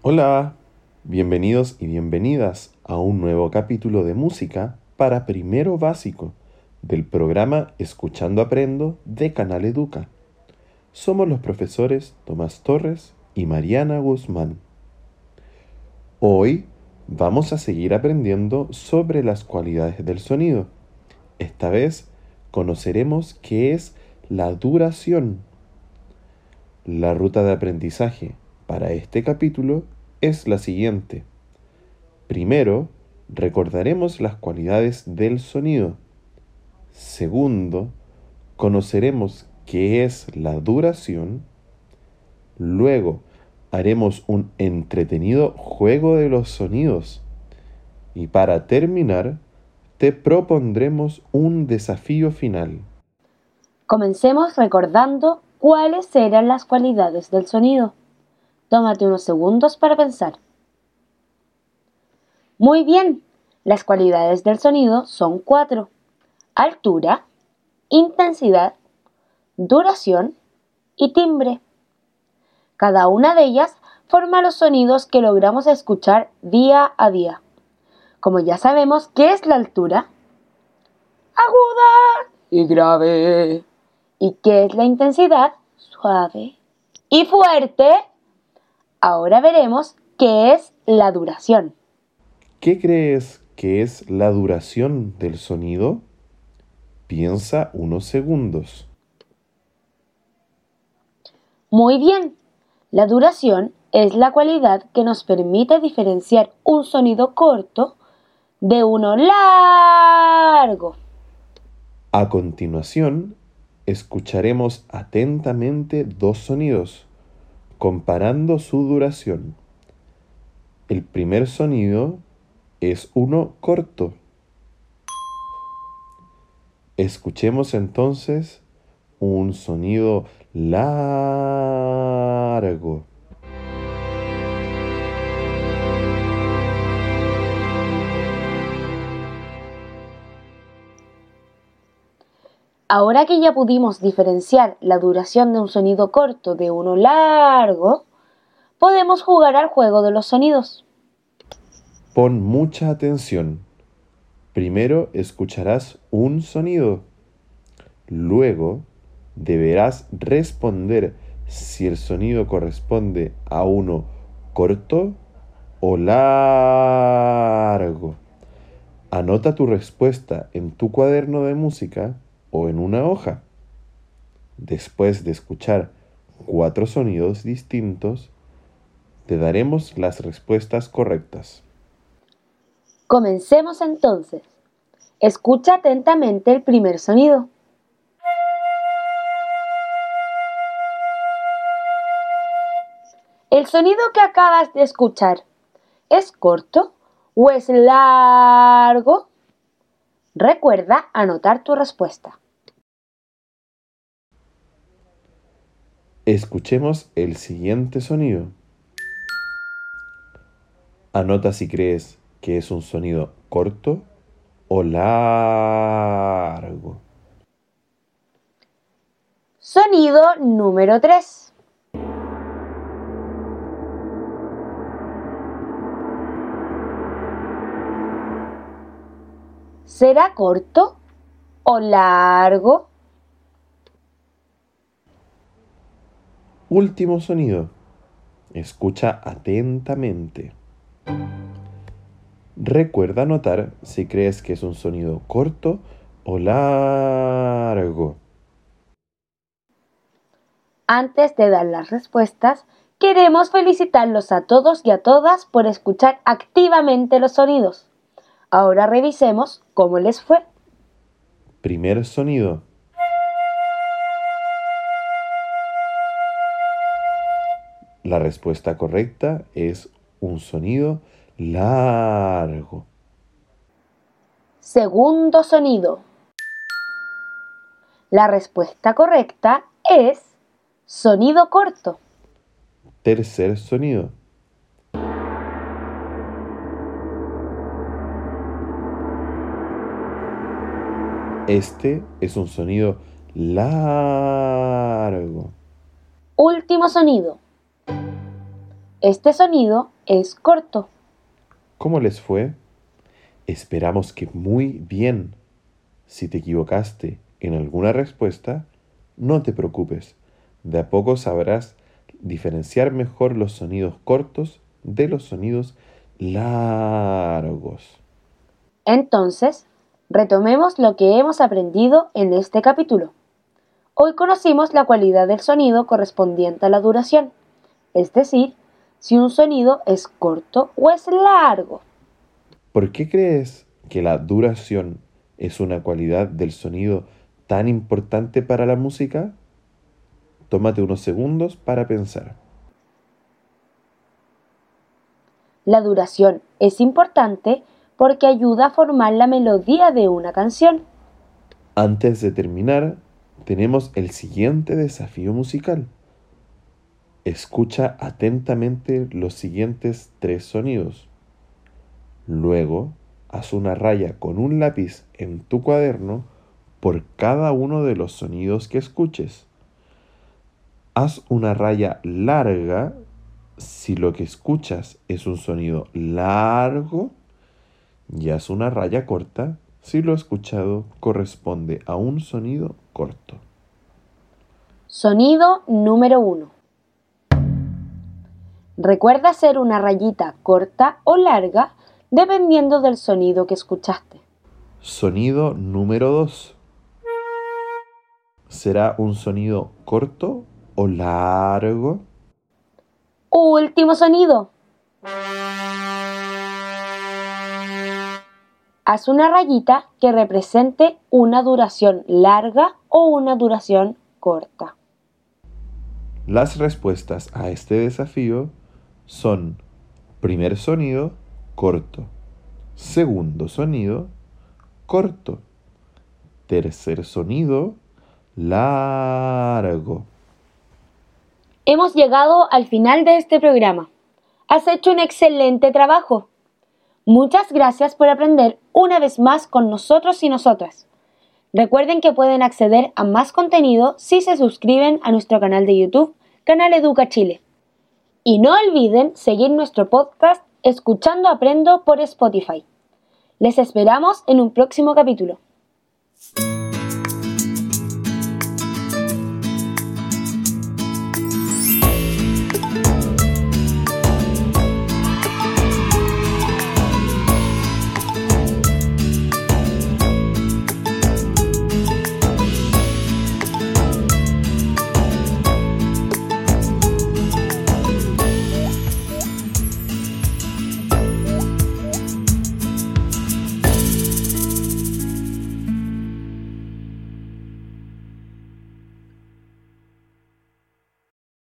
Hola, bienvenidos y bienvenidas a un nuevo capítulo de música para primero básico del programa Escuchando Aprendo de Canal Educa. Somos los profesores Tomás Torres y Mariana Guzmán. Hoy vamos a seguir aprendiendo sobre las cualidades del sonido. Esta vez conoceremos qué es la duración. La ruta de aprendizaje para este capítulo es la siguiente. Primero, recordaremos las cualidades del sonido. Segundo, conoceremos qué es la duración. Luego, haremos un entretenido juego de los sonidos. Y para terminar, te propondremos un desafío final. Comencemos recordando cuáles eran las cualidades del sonido. Tómate unos segundos para pensar. Muy bien, las cualidades del sonido son cuatro. Altura, intensidad, duración y timbre. Cada una de ellas forma los sonidos que logramos escuchar día a día. Como ya sabemos, ¿qué es la altura? Aguda y grave. ¿Y qué es la intensidad? Suave y fuerte. Ahora veremos qué es la duración. ¿Qué crees que es la duración del sonido? Piensa unos segundos. Muy bien. La duración es la cualidad que nos permite diferenciar un sonido corto de uno largo. A continuación, escucharemos atentamente dos sonidos comparando su duración. El primer sonido es uno corto. Escuchemos entonces un sonido largo. Ahora que ya pudimos diferenciar la duración de un sonido corto de uno largo, podemos jugar al juego de los sonidos. Pon mucha atención. Primero escucharás un sonido. Luego deberás responder si el sonido corresponde a uno corto o largo. Anota tu respuesta en tu cuaderno de música o en una hoja. Después de escuchar cuatro sonidos distintos, te daremos las respuestas correctas. Comencemos entonces. Escucha atentamente el primer sonido. ¿El sonido que acabas de escuchar es corto o es largo? Recuerda anotar tu respuesta. Escuchemos el siguiente sonido. Anota si crees que es un sonido corto o largo. Sonido número 3. ¿Será corto o largo? Último sonido. Escucha atentamente. Recuerda notar si crees que es un sonido corto o largo. Antes de dar las respuestas, queremos felicitarlos a todos y a todas por escuchar activamente los sonidos. Ahora revisemos cómo les fue. Primer sonido. La respuesta correcta es un sonido largo. Segundo sonido. La respuesta correcta es sonido corto. Tercer sonido. Este es un sonido largo. Último sonido. Este sonido es corto. ¿Cómo les fue? Esperamos que muy bien. Si te equivocaste en alguna respuesta, no te preocupes. De a poco sabrás diferenciar mejor los sonidos cortos de los sonidos largos. Entonces, retomemos lo que hemos aprendido en este capítulo. Hoy conocimos la cualidad del sonido correspondiente a la duración, es decir, si un sonido es corto o es largo. ¿Por qué crees que la duración es una cualidad del sonido tan importante para la música? Tómate unos segundos para pensar. La duración es importante porque ayuda a formar la melodía de una canción. Antes de terminar, tenemos el siguiente desafío musical. Escucha atentamente los siguientes tres sonidos. Luego, haz una raya con un lápiz en tu cuaderno por cada uno de los sonidos que escuches. Haz una raya larga si lo que escuchas es un sonido largo y haz una raya corta si lo escuchado corresponde a un sonido corto. Sonido número 1. Recuerda hacer una rayita corta o larga dependiendo del sonido que escuchaste. Sonido número 2. ¿Será un sonido corto o largo? Último sonido. Haz una rayita que represente una duración larga o una duración corta. Las respuestas a este desafío son primer sonido, corto. Segundo sonido, corto. Tercer sonido, largo. Hemos llegado al final de este programa. Has hecho un excelente trabajo. Muchas gracias por aprender una vez más con nosotros y nosotras. Recuerden que pueden acceder a más contenido si se suscriben a nuestro canal de YouTube, Canal Educa Chile. Y no olviden seguir nuestro podcast Escuchando Aprendo por Spotify. Les esperamos en un próximo capítulo.